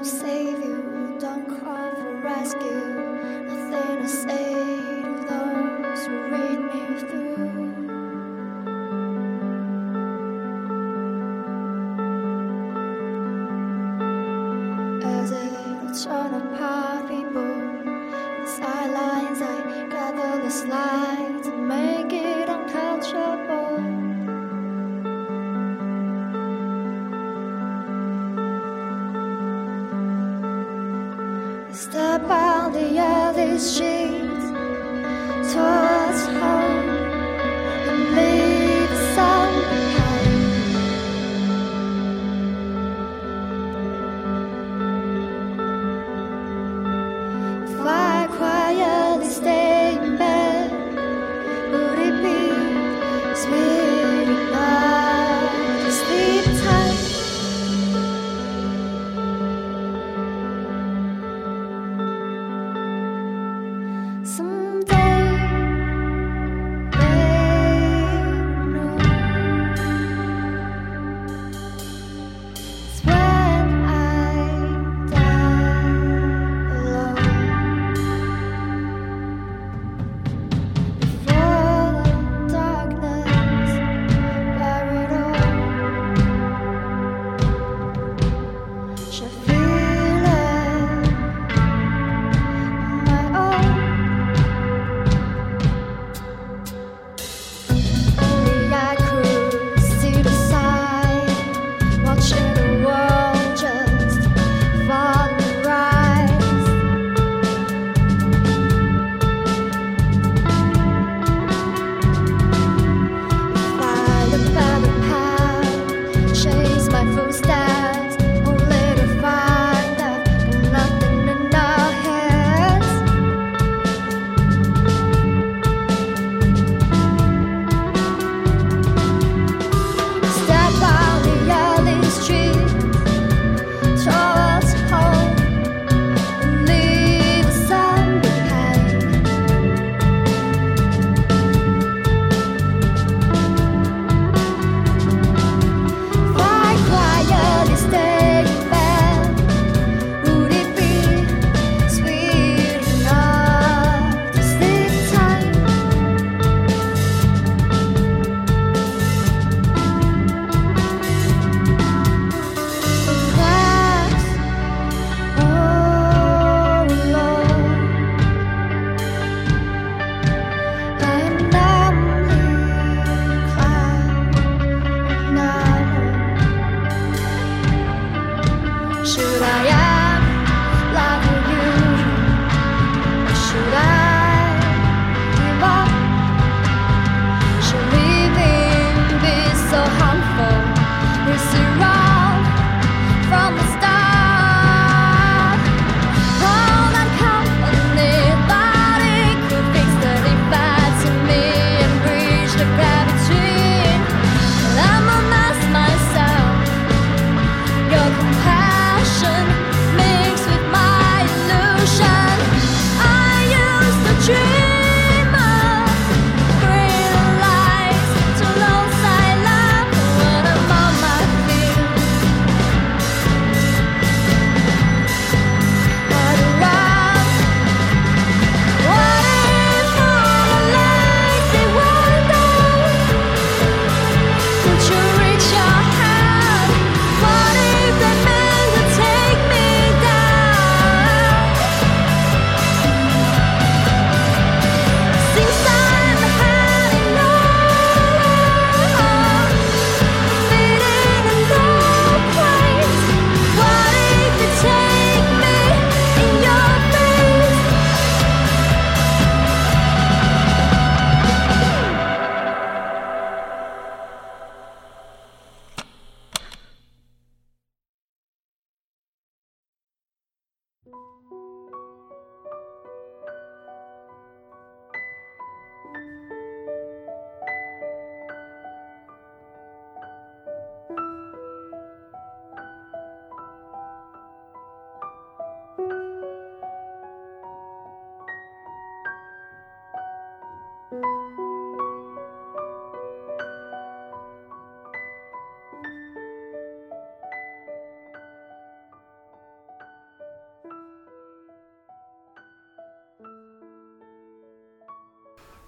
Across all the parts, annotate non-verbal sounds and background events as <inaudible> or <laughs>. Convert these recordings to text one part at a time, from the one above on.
will save you. Don't call for rescue. Nothing to say to those who read me through. is strange.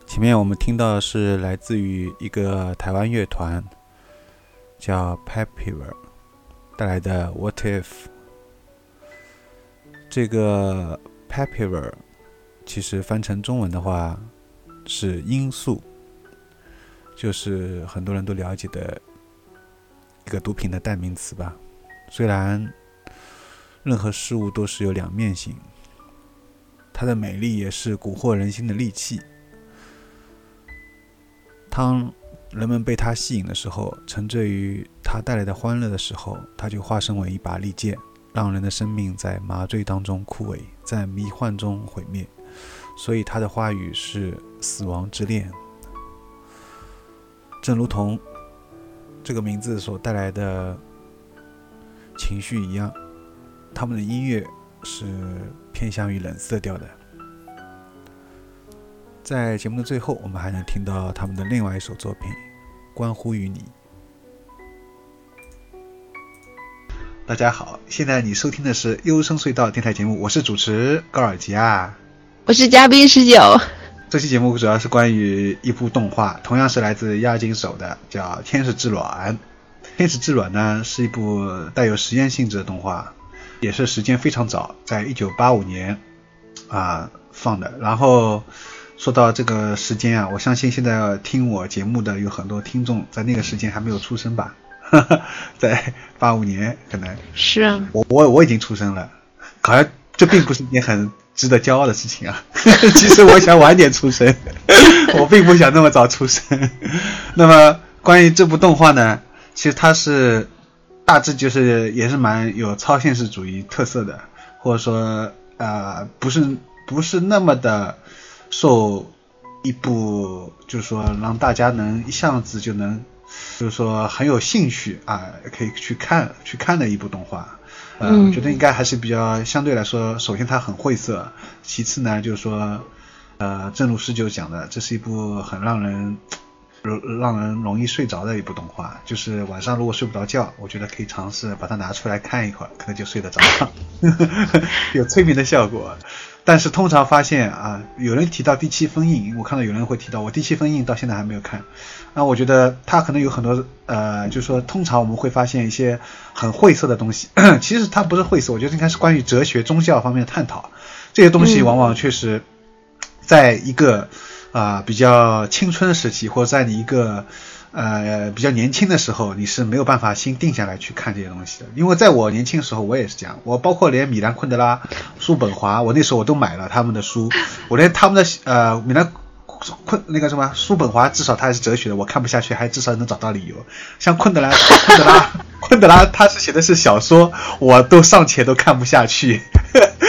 前面我们听到的是来自于一个台湾乐团，叫 Papiver 带来的 What If。这个 Papiver 其实翻成中文的话是罂粟，就是很多人都了解的一个毒品的代名词吧。虽然任何事物都是有两面性，它的美丽也是蛊惑人心的利器。当人们被它吸引的时候，沉醉于它带来的欢乐的时候，它就化身为一把利剑，让人的生命在麻醉当中枯萎，在迷幻中毁灭。所以，它的话语是死亡之恋，正如同这个名字所带来的情绪一样。他们的音乐是偏向于冷色调的。在节目的最后，我们还能听到他们的另外一首作品《关乎于你》。大家好，现在你收听的是优声隧道电台节目，我是主持高尔吉啊，我是嘉宾十九。这期节目主要是关于一部动画，同样是来自押井守的，叫《天使之卵》。《天使之卵》呢是一部带有实验性质的动画，也是时间非常早，在一九八五年啊放的。然后说到这个时间啊，我相信现在听我节目的有很多听众在那个时间还没有出生吧？<laughs> 在八五年可能是啊，我我我已经出生了，好像这并不是一件很值得骄傲的事情啊。<laughs> 其实我想晚点出生，<laughs> 我并不想那么早出生。那么关于这部动画呢，其实它是大致就是也是蛮有超现实主义特色的，或者说呃不是不是那么的受一部就是说让大家能一下子就能。就是说很有兴趣啊，可以去看去看的一部动画，呃，我觉得应该还是比较相对来说，首先它很晦涩，其次呢就是说，呃，正如十九讲的，这是一部很让人让人容易睡着的一部动画，就是晚上如果睡不着觉，我觉得可以尝试把它拿出来看一会儿，可能就睡得着，<laughs> 有催眠的效果。但是通常发现啊，有人提到第七封印，我看到有人会提到，我第七封印到现在还没有看。那我觉得它可能有很多呃，就是说通常我们会发现一些很晦涩的东西，<clears throat> 其实它不是晦涩，我觉得应该是关于哲学、宗教方面的探讨。这些东西往往确实，在一个啊比较青春时期，或者在你一个。呃，比较年轻的时候，你是没有办法心定下来去看这些东西的。因为在我年轻的时候，我也是这样。我包括连米兰昆德拉、叔本华，我那时候我都买了他们的书。我连他们的呃米兰昆那个什么叔本华，至少他还是哲学的，我看不下去，还至少能找到理由。像昆德拉、昆德拉、昆德拉，他是写的是小说，我都尚且都看不下去。<laughs>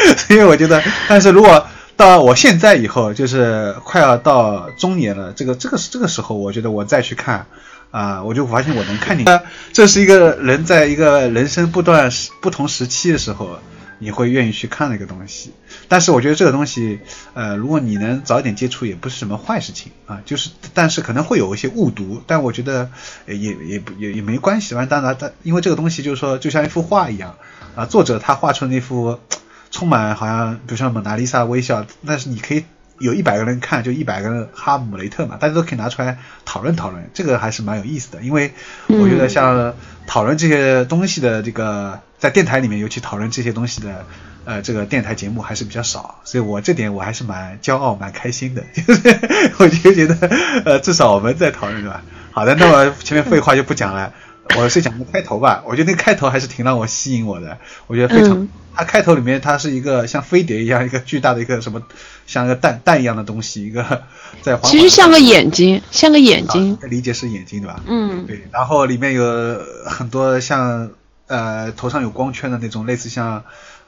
<laughs> 所以我觉得，但是如果到我现在以后，就是快要到中年了，这个这个这个时候，我觉得我再去看，啊，我就发现我能看进去。这是一个人在一个人生不断不同时期的时候，你会愿意去看的一个东西。但是我觉得这个东西，呃，如果你能早点接触，也不是什么坏事情啊。就是，但是可能会有一些误读，但我觉得也也不也也没关系。完，当然，他因为这个东西就是说，就像一幅画一样啊，作者他画出那幅。充满好像，比如像蒙娜丽莎微笑，但是你可以有一百个人看，就一百个人哈姆雷特嘛，大家都可以拿出来讨论讨论，这个还是蛮有意思的。因为我觉得像讨论这些东西的这个，在电台里面尤其讨论这些东西的，呃，这个电台节目还是比较少，所以我这点我还是蛮骄傲、蛮开心的。<laughs> 我就觉得，呃，至少我们在讨论，对吧？好的，那么前面废话就不讲了。我是讲个开头吧，我觉得那个开头还是挺让我吸引我的。我觉得非常，它开头里面它是一个像飞碟一样，一个巨大的一个什么，像个蛋蛋一样的东西，一个在。其实像个眼睛，像个眼睛。理解是眼睛对吧？嗯。对，然后里面有很多像呃头上有光圈的那种，类似像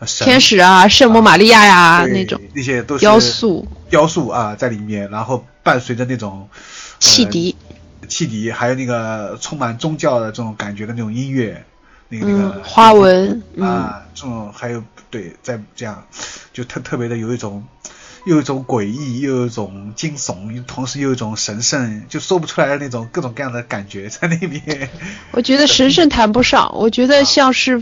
天使啊、圣母玛利亚呀那种，那些都是雕塑，雕塑啊在里面，然后伴随着那种汽笛。汽笛，还有那个充满宗教的这种感觉的那种音乐，那个那个花纹啊，这种还有对，在这样就特特别的有一种，又一种诡异，又有一种惊悚，同时又有一种神圣，就说不出来的那种各种各样的感觉在那边。我觉得神圣谈不上，我觉得像是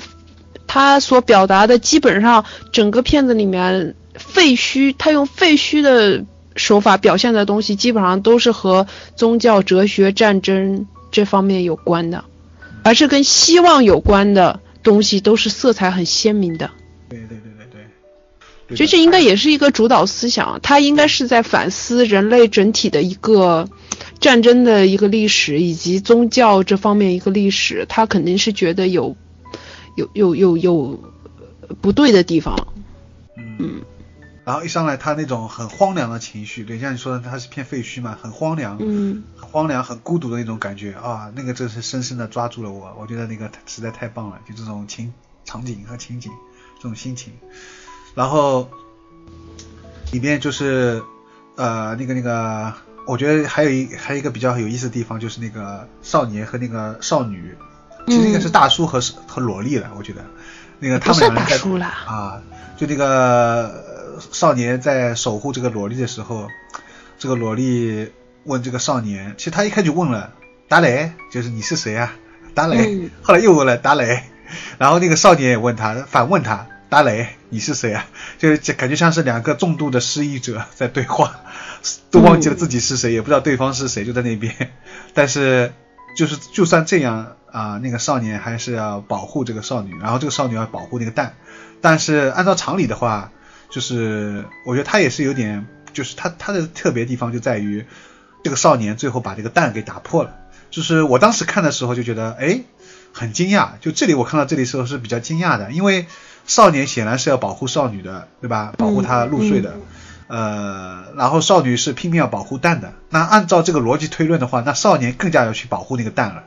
他所表达的，基本上整个片子里面废墟，他用废墟的手法表现的东西，基本上都是和宗教、哲学、战争这方面有关的，而是跟希望有关的东西，都是色彩很鲜明的。对对对对对。其实这应该也是一个主导思想，它应该是在反思人类整体的一个战争的一个历史，以及宗教这方面一个历史，他肯定是觉得有有有有有呃不对的地方。嗯，然后一上来他那种很荒凉的情绪，对，像你说的，他是片废墟嘛，很荒凉，嗯。很荒凉、很孤独的那种感觉啊，那个真是深深的抓住了我，我觉得那个实在太棒了，就这种情场景和情景，这种心情，然后里面就是呃那个那个，我觉得还有一还有一个比较有意思的地方，就是那个少年和那个少女，其实应该是大叔和、和萝莉了，我觉得。那个他们两人在大叔啦，啊，就那个呃少年在守护这个萝莉的时候，这个萝莉问这个少年，其实他一开始就问了达雷，就是你是谁啊？达雷，嗯后来又问了达雷，然后那个少年也问他，反问他达雷，你是谁啊？就是这感觉像是两个重度的失忆者 <laughs> 在对话，都忘记了自己是谁，也不知道对方是谁，就在那边，但是就是就算这样啊、那个少年还是要保护这个少女，然后这个少女要保护那个蛋，但是按照常理的话，就是我觉得他也是有点，就是他他的特别地方就在于这个少年最后把这个蛋给打破了。就是我当时看的时候就觉得，哎，很惊讶。就这里我看到这里时候是比较惊讶的，因为少年显然是要保护少女的，对吧？保护她入睡的。呃，然后少女是拼命要保护蛋的。那按照这个逻辑推论的话，那少年更加要去保护那个蛋了。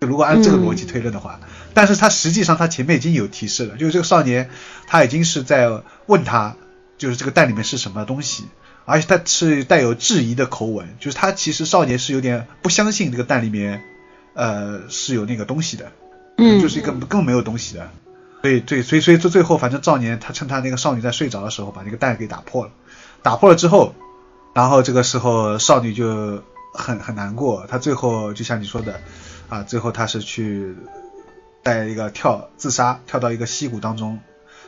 就如果按这个逻辑推论的话，但是他实际上他前面已经有提示了，就是这个少年他已经是在问他，就是这个蛋里面是什么东西，而且他是带有质疑的口吻，就是他其实少年是有点不相信这个蛋里面，呃，是有那个东西的，嗯就是一个更没有东西的。对对，所以所以最最后，反正少年他趁他那个少女在睡着的时候，把那个蛋给打破了。打破了之后，然后这个时候少女就很很难过，她最后就像你说的，啊，最后她是去带一个跳自杀，跳到一个溪谷当中，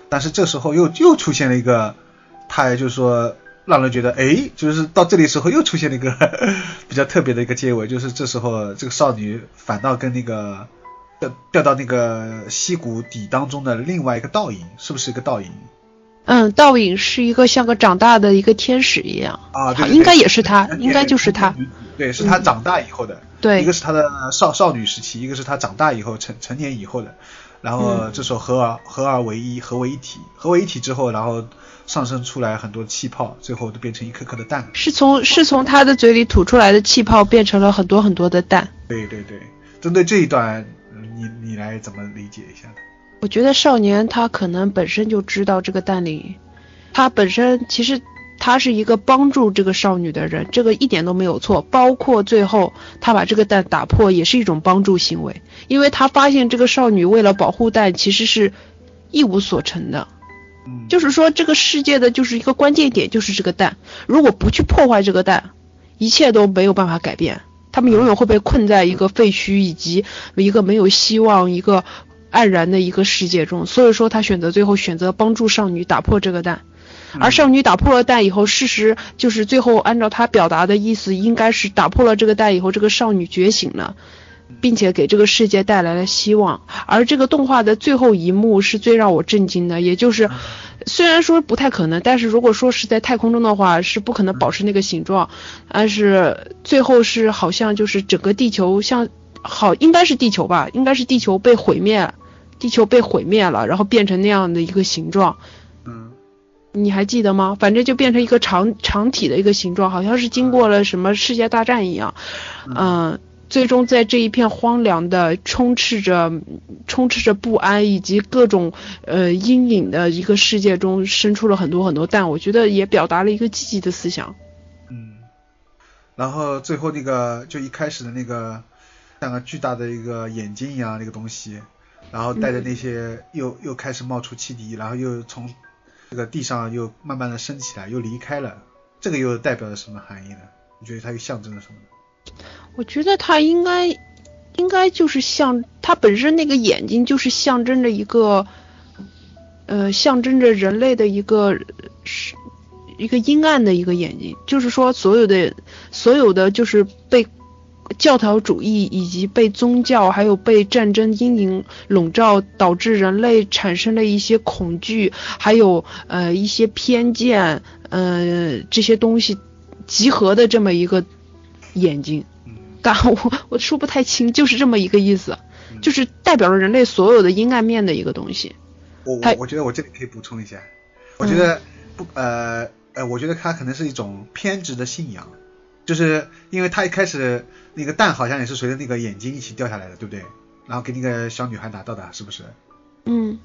但是这时候又又出现了一个，他也就是说让人觉得，哎，就是到这里时候又出现了一个 <laughs> 比较特别的一个结尾，就是这时候这个少女反倒跟那个掉掉到那个溪谷底当中的另外一个倒影，是不是一个倒影？嗯，倒影是一个像个长大的一个天使一样，啊，对对对应该也是他，应该就是他。对，是他长大以后的，对。一个是他的少少女时期，一个是他长大以后成成年以后的，然后嗯。这时候合而合而为一，合为一体，合为一体之后，然后上升出来很多气泡，最后都变成一颗颗的蛋。是从是从他的嘴里吐出来的气泡变成了很多很多的蛋。对对对，针对这一段，嗯你你来怎么理解一下呢？我觉得少年他可能本身就知道这个蛋里，他本身其实他是一个帮助这个少女的人，这个一点都没有错。包括最后他把这个蛋打破，也是一种帮助行为，因为他发现这个少女为了保护蛋其实是一无所成的。嗯，就是说，这个世界的就是一个关键点，就是这个蛋。如果不去破坏这个蛋，一切都没有办法改变。他们永远会被困在一个废墟以及一个没有希望、一个黯然的一个世界中。所以说，他选择最后选择帮助少女打破这个蛋。而少女打破了蛋以后，事实就是最后按照他表达的意思，应该是打破了这个蛋以后，这个少女觉醒了。并且给这个世界带来了希望，而这个动画的最后一幕是最让我震惊的，也就是，虽然说不太可能，但是如果说是在太空中的话，是不可能保持那个形状，但是最后是好像就是整个地球像好应该是地球吧，应该是地球被毁灭，地球被毁灭了，然后变成那样的一个形状，嗯。你还记得吗？反正就变成一个长长体的一个形状，好像是经过了什么世界大战一样，嗯、最终在这一片荒凉的、充斥着、充斥着不安以及各种呃阴影的一个世界中，生出了很多很多蛋。我觉得也表达了一个积极的思想。嗯，然后最后那个就一开始的那个像个巨大的一个眼睛一样那个东西，然后带着那些又、又开始冒出汽笛，然后又从这个地上又慢慢的升起来，又离开了，这个又代表着什么含义呢？你觉得它又象征了什么呢？我觉得它应该应该就是像它本身那个眼睛，就是象征着一个呃象征着人类的一个是一个阴暗的一个眼睛，就是说所有的所有的就是被教条主义以及被宗教还有被战争阴影笼罩，导致人类产生了一些恐惧，还有呃一些偏见，呃这些东西集合的这么一个眼睛。但 <laughs> 我我说不太清，就是这么一个意思，就是代表了人类所有的阴暗面的一个东西。我我我觉得我这里可以补充一下，我觉得不呃呃，我觉得它可能是一种偏执的信仰，就是因为他一开始那个蛋好像也是随着那个眼睛一起掉下来的，对不对？然后给那个小女孩拿到的，是不是？嗯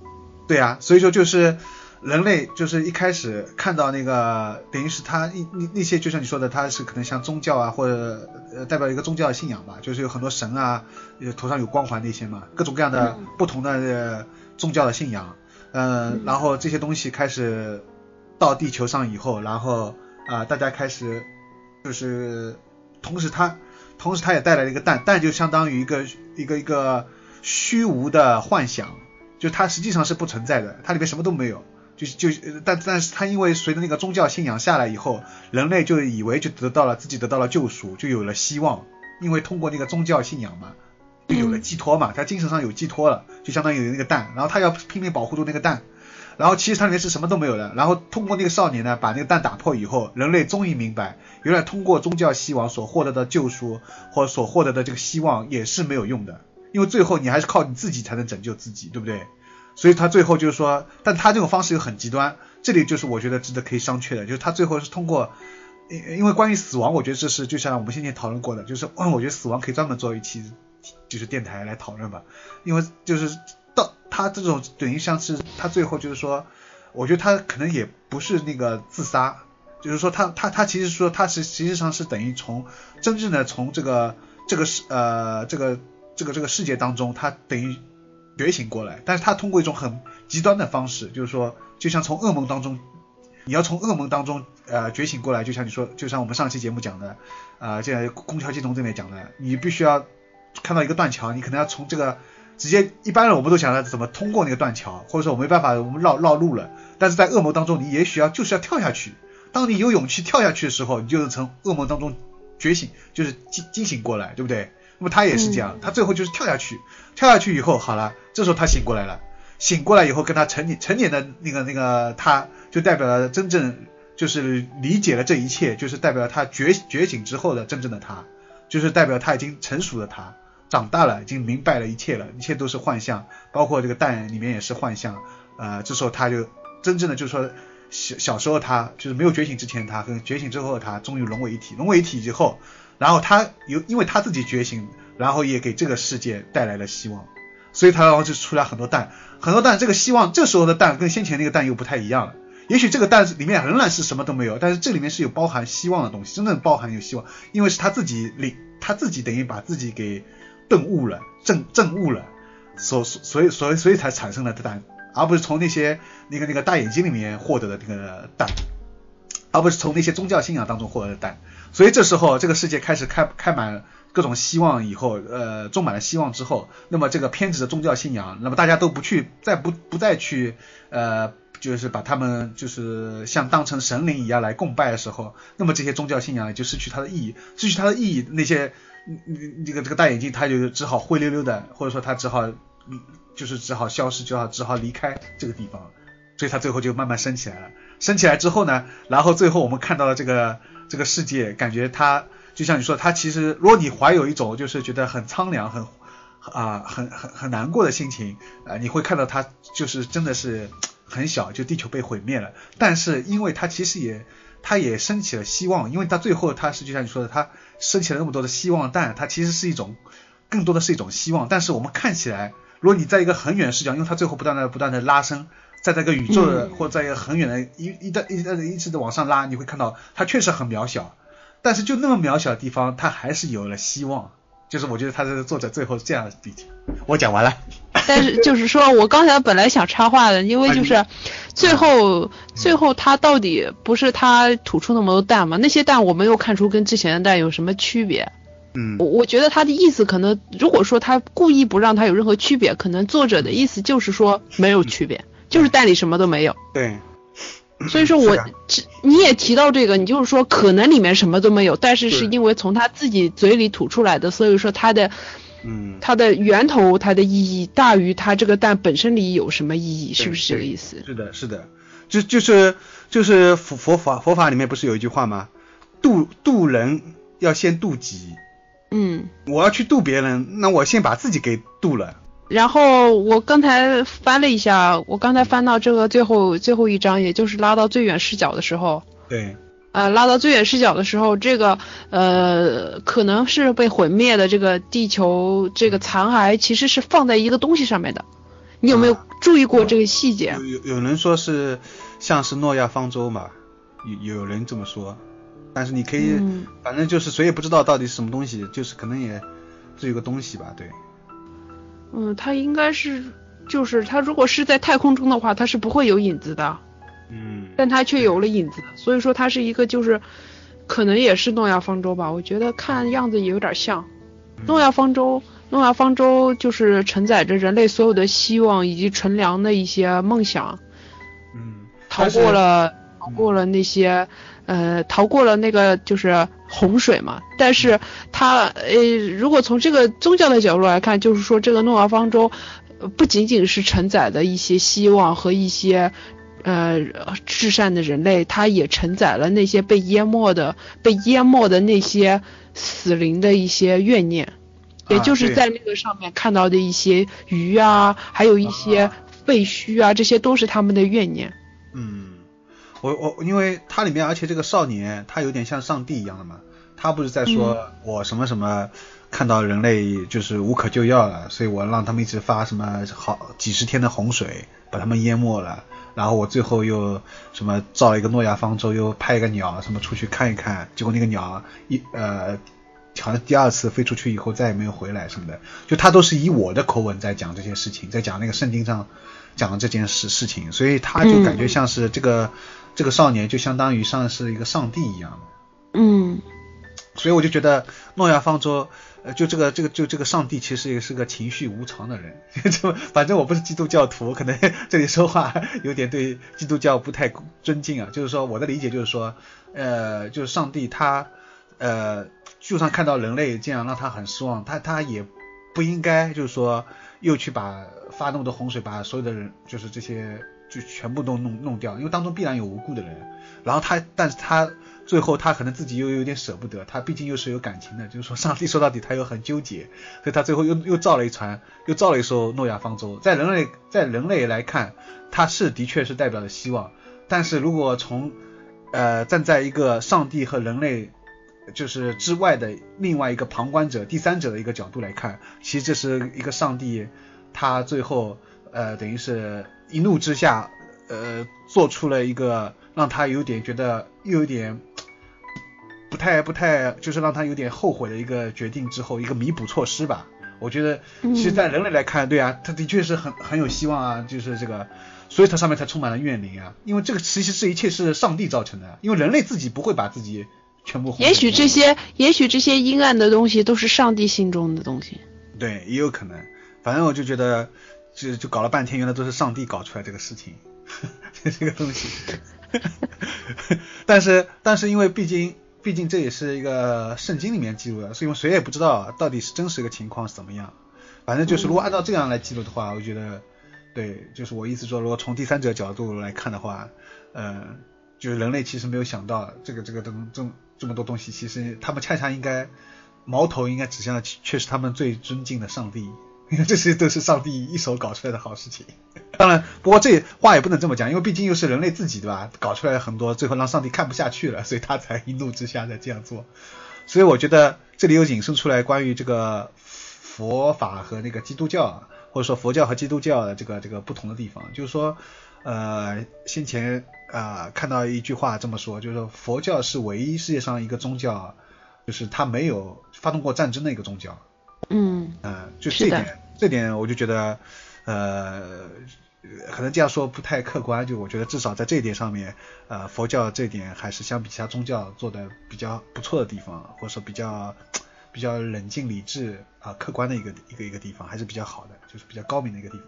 对啊，所以说就是人类就是一开始看到那个，等于是他一那那些，就像你说的，他是可能像宗教啊，或者呃代表一个宗教的信仰吧，就是有很多神啊，呃头上有光环那些嘛，各种各样的不同的、宗教的信仰，呃，然后这些东西开始到地球上以后，然后啊、大家开始就是同时他同时他也带来了一个蛋，蛋就相当于一个一个一个虚无的幻想。就它实际上是不存在的，它里面什么都没有。就就呃但但是他因为随着那个宗教信仰下来以后，人类就以为就得到了自己得到了救赎，就有了希望，因为通过那个宗教信仰嘛，就有了寄托嘛，他精神上有寄托了，就相当于有那个蛋，然后他要拼命保护住那个蛋，然后其实它里面是什么都没有的，然后通过那个少年呢，把那个蛋打破以后，人类终于明白，原来通过宗教希望所获得的救赎或所获得的这个希望也是没有用的，因为最后你还是靠你自己才能拯救自己，对不对？所以他最后就是说，但他这种方式又很极端，这里就是我觉得值得可以商榷的，就是他最后是通过，因因为关于死亡，我觉得这是就像我们先前讨论过的，就是嗯我觉得死亡可以专门做一期就是电台来讨论吧，因为就是到他这种等于像是他最后就是说，我觉得他可能也不是那个自杀，就是说他他他其实说他是实际上是等于从真正的从这个这个世呃这个这个这个世界当中，他等于觉醒过来，但是他通过一种很极端的方式，就是说就像从噩梦当中，你要从噩梦当中呃觉醒过来，就像你说，就像我们上期节目讲的，呃，这空调系统这边讲的，你必须要看到一个断桥，你可能要从这个直接，一般人我们都想着怎么通过那个断桥，或者说我没办法，我们绕绕路了，但是在噩梦当中，你也许要就是要跳下去。当你有勇气跳下去的时候，你就是从噩梦当中觉醒，就是惊惊醒过来，对不对？那么他也是这样，他最后就是跳下去，跳下去以后，好了，这时候他醒过来了，醒过来以后跟他成年成年的那个那个他，就代表了真正就是理解了这一切，就是代表了他觉觉醒之后的真正的他，就是代表他已经成熟的他，长大了，已经明白了一切了，一切都是幻象，包括这个蛋里面也是幻象，呃，这时候他就真正的就是说小小时候他就是没有觉醒之前他跟觉醒之后的他终于融为一体，融为一体以后，然后他有因为他自己觉醒，然后也给这个世界带来了希望，所以他然后就出来很多蛋，很多蛋，这个希望这时候的蛋跟先前那个蛋又不太一样了。也许这个蛋里面仍然是什么都没有，但是这里面是有包含希望的东西，真正包含有希望，因为是他自己领，他自己等于把自己给顿悟了，证证悟了，所所以所以所以才产生了蛋，而不是从那些那个那个大眼睛里面获得的那个蛋，而不是从那些宗教信仰当中获得的蛋。所以这时候这个世界开始开开满各种希望以后，呃，种满了希望之后，那么这个偏执的宗教信仰，那么大家都不去再不不再去呃。就是把他们就是像当成神灵一样来供拜的时候，那么这些宗教信仰也就失去它的意义，失去它的意义，那些这个这个大眼睛他就只好灰溜溜的，或者说他只好就是只好消失，只好只好离开这个地方，所以他最后就慢慢升起来了。升起来之后呢，然后最后我们看到了这个这个世界，感觉它就像你说，它其实如果你怀有一种就是觉得很苍凉、很啊很很很难过的心情啊、呃，你会看到它就是真的是。<tsk> 很小，就地球被毁灭了，但是因为它其实也，它也升起了希望，因为它最后它是就像你说的，它升起了那么多的希望但，它其实是一种，更多的是一种希望。但是我们看起来，如果你在一个很远视角，因为它最后不断的不断的拉伸，在这个宇宙的、嗯、或在一个很远的一一的一的一直的往上拉，你会看到它确实很渺小，但是就那么渺小的地方，它还是有了希望。就是我觉得他这个作者最后这样理解。我讲完了。但是就是说我刚才本来想插话的，因为就是最后、嗯、最后他到底不是他吐出那么多蛋吗？那些蛋我没有看出跟之前的蛋有什么区别。嗯，我我觉得他的意思可能，如果说他故意不让他有任何区别，可能作者的意思就是说没有区别，嗯、就是蛋里什么都没有。对。<laughs> 所以说我这你也提到这个，你就是说可能里面什么都没有，但是是因为从他自己嘴里吐出来的，所以说他的嗯，它的源头它的意义大于它这个蛋本身里有什么意义，是不是这个意思？是的，是的，就就是就是佛佛法佛法里面不是有一句话吗？渡渡人要先渡己，嗯。我要去渡别人，那我先把自己给渡了。然后我刚才翻了一下，我刚才翻到这个最后最后一章，也就是拉到最远视角的时候，对，呃，拉到最远视角的时候，这个呃可能是被毁灭的这个地球这个残骸其实是放在一个东西上面的，你有没有啊注意过这个细节？有有有人说是像是诺亚方舟嘛，有有人这么说，但是你可以，嗯。反正就是谁也不知道到底是什么东西，就是可能也是有个东西吧，对，嗯，它应该是就是它如果是在太空中的话，它是不会有影子的。嗯，但它却有了影子，所以说它是一个就是，可能也是诺亚方舟吧，我觉得看样子也有点像。诺亚方舟，诺亚方舟就是承载着人类所有的希望以及纯良的一些梦想，嗯，逃过了逃过了那些呃逃过了那个就是洪水嘛。但是它呃如果从这个宗教的角度来看，就是说这个诺亚方舟呃不仅仅是承载的一些希望和一些。呃，至善的人类，它也承载了那些被淹没的、被淹没的那些死灵的一些怨念，也啊就是在那个上面看到的一些鱼啊，还有一些啊废墟啊，这些都是他们的怨念。嗯，我我因为它里面，而且这个少年他有点像上帝一样的嘛，他不是在说我什么什么看到人类就是无可救药了，所以我让他们一直发什么好几十天的洪水把他们淹没了，然后我最后又什么造了一个诺亚方舟，又派一个鸟什么出去看一看，结果那个鸟一呃。好像第二次飞出去以后再也没有回来什么的，就他都是以我的口吻在讲这些事情，在讲那个圣经上讲的这件事事情，所以他就感觉像是这个、这个少年就相当于像是一个上帝一样。的，嗯。所以我就觉得诺亚方舟，呃，就这个这个就这个上帝其实也是个情绪无常的人，<laughs> 就反正我不是基督教徒，可能 <laughs> 这里说话有点对基督教不太尊敬啊，就是说我的理解就是说，呃，就是上帝他，呃，就算看到人类这样让他很失望，他他也不应该就是说又去把发那么多洪水把所有的人就是这些就全部都弄弄掉，因为当中必然有无辜的人，然后他但是他最后他可能自己又有点舍不得，他毕竟又是有感情的，就是说上帝说到底他又很纠结，所以他最后又又造了一船，又造了一艘诺亚方舟，在人类在人类来看，他是的确是代表着希望，但是如果从呃站在一个上帝和人类就是之外的另外一个旁观者、第三者的一个角度来看，其实这是一个上帝，他最后呃等于是一怒之下，呃做出了一个让他有点觉得又有点不太不太，就是让他有点后悔的一个决定之后，一个弥补措施吧。我觉得，其实，在人类来看，对啊，他的确是很 <laughs> 很有希望啊，就是这个，所以它上面才充满了怨灵啊。因为这个其实这一切是上帝造成的，因为人类自己不会把自己全部也许这些，也许这些阴暗的东西都是上帝心中的东西。对，也有可能。反正我就觉得，就就搞了半天，原来都是上帝搞出来这个事情，<laughs> 这个东西。<laughs> 但是，但是因为毕竟，毕竟这也是一个圣经里面记录的，所以谁也不知道到底是真实一个情况是怎么样。反正就是，如果按照这样来记录的话，我觉得，对，就是我意思说，如果从第三者角度来看的话，呃，就是人类其实没有想到这个这个东这这么多东西，其实他们恰恰应该矛头应该指向的却是他们最尊敬的上帝，<laughs> 这些都是上帝一手搞出来的好事情。当然，不过这话也不能这么讲，因为毕竟又是人类自己对吧？搞出来很多，最后让上帝看不下去了，所以他才一怒之下才这样做。所以我觉得这里又引申出来关于这个佛法和那个基督教，或者说佛教和基督教的这个这个不同的地方，就是说，呃，先前啊、呃、看到一句话这么说，就是说佛教是唯一世界上一个宗教，就是它没有发动过战争的一个宗教。嗯，呃，就这点，这点我就觉得，呃，可能这样说不太客观，就我觉得至少在这一点上面，呃，佛教这点还是相比其他宗教做的比较不错的地方，或者说比较比较冷静理智啊、客观的一个一个一个地方，还是比较好的，就是比较高明的一个地方。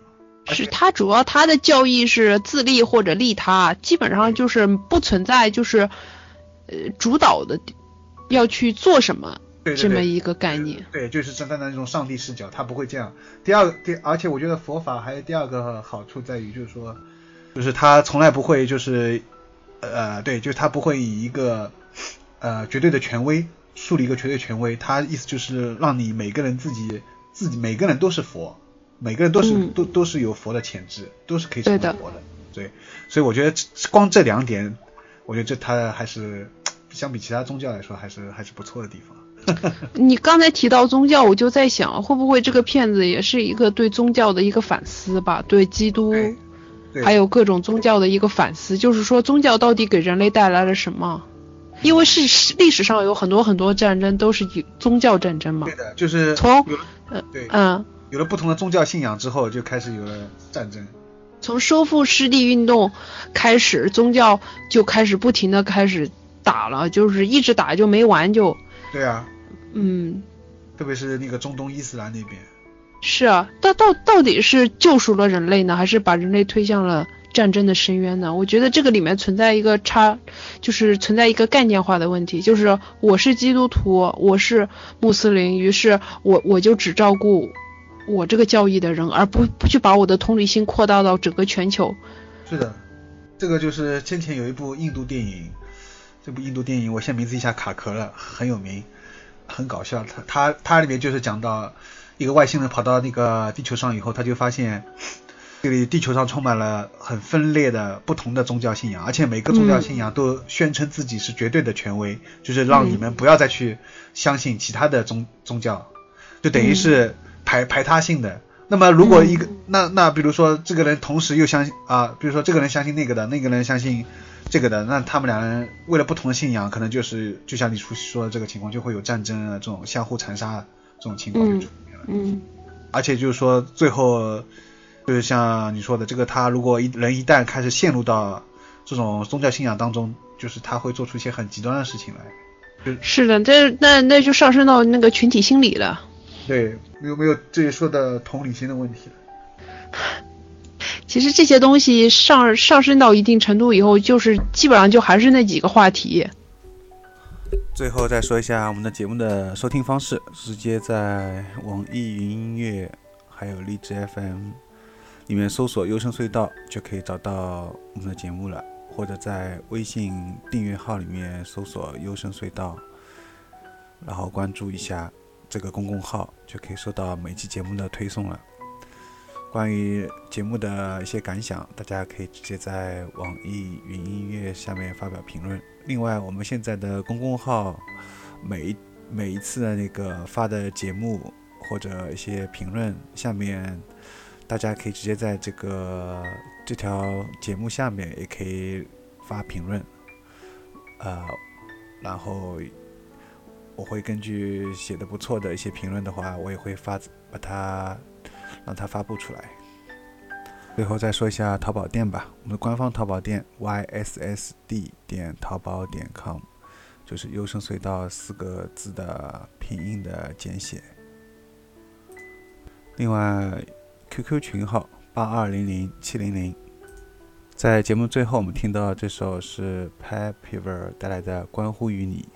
是他主要他的教义是自利或者利他，基本上就是不存在就是呃主导的要去做什么这么一个概念。对，就是站在那种上帝视角，他不会这样。第二个，第而且我觉得佛法还有第二个好处在于，就是说，就是他从来不会就是，呃，对，就是他不会以一个呃绝对的权威树立一个绝对权威，他意思就是让你每个人自己自己每个人都是佛，每个人都是、嗯都都是有佛的潜质，都是可以成为佛的。对，所以我觉得光这两点，我觉得这他还是 <tsk> 相比其他宗教来说，还是还是不错的地方。<laughs> 你刚才提到宗教，我就在想，会不会这个片子也是一个对宗教的一个反思吧？对基督还有各种宗教的一个反思，就是说宗教到底给人类带来了什么？因为是是历史上有很多很多战争都是以宗教战争嘛对。的，就是从有了呃对嗯，有了不同的宗教信仰之后，就开始有了战争。从收复失地运动开始，宗教就开始不停的开始打了，就是一直打就没完就，对啊，嗯，特别是那个中东伊斯兰那边，是啊，到到到底是救赎了人类呢，还是把人类推向了战争的深渊呢？我觉得这个里面存在一个差，就是存在一个概念化的问题，就是我是基督徒，我是穆斯林，于是我我就只照顾我这个教义的人，而不不去把我的同理心扩大到整个全球。是的，这个就是先前有一部印度电影，这部印度电影我现在名字一下卡壳了，很有名，很搞笑。他他他里面就是讲到一个外星人跑到那个地球上以后，他就发现这里地球上充满了很分裂的不同的宗教信仰，而且每个宗教信仰都宣称自己是绝对的权威，就是让你们不要再去相信其他的宗宗教，就等于是排排他性的。那么如果一个、那那比如说这个人同时又相信啊，比如说这个人相信那个的，那个人相信这个的，那他们两人为了不同的信仰，可能就是就像你说说的这个情况，就会有战争啊这种相互残杀这种情况就出现了。嗯而且就是说最后就是像你说的这个，他如果一人一旦开始陷入到这种宗教信仰当中，就是他会做出一些很极端的事情来。是的，这那那就上升到那个群体心理了。对，有没有这里说的同理心的问题了？其实这些东西上上升到一定程度以后，就是基本上就还是那几个话题。最后再说一下我们的节目的收听方式，直接在网易云音乐还有荔枝 FM 里面搜索“优声隧道”就可以找到我们的节目了，或者在微信订阅号里面搜索“优声隧道”，然后关注一下这个公共号，就可以收到每期节目的推送了。关于节目的一些感想，大家可以直接在网易云音乐下面发表评论。另外，我们现在的公共号每一每一次的那个发的节目或者一些评论下面，大家可以直接在这个这条节目下面也可以发评论，呃，然后我会根据写的不错的一些评论的话，我也会发把它让它发布出来。最后再说一下淘宝店吧，我们的官方淘宝店 yssd 点淘宝点 com，就是优声隧道四个字的拼音的简写。另外，QQ 群号八二零零七零零。在节目最后，我们听到这首是 Papiver 带来的《关乎于你》。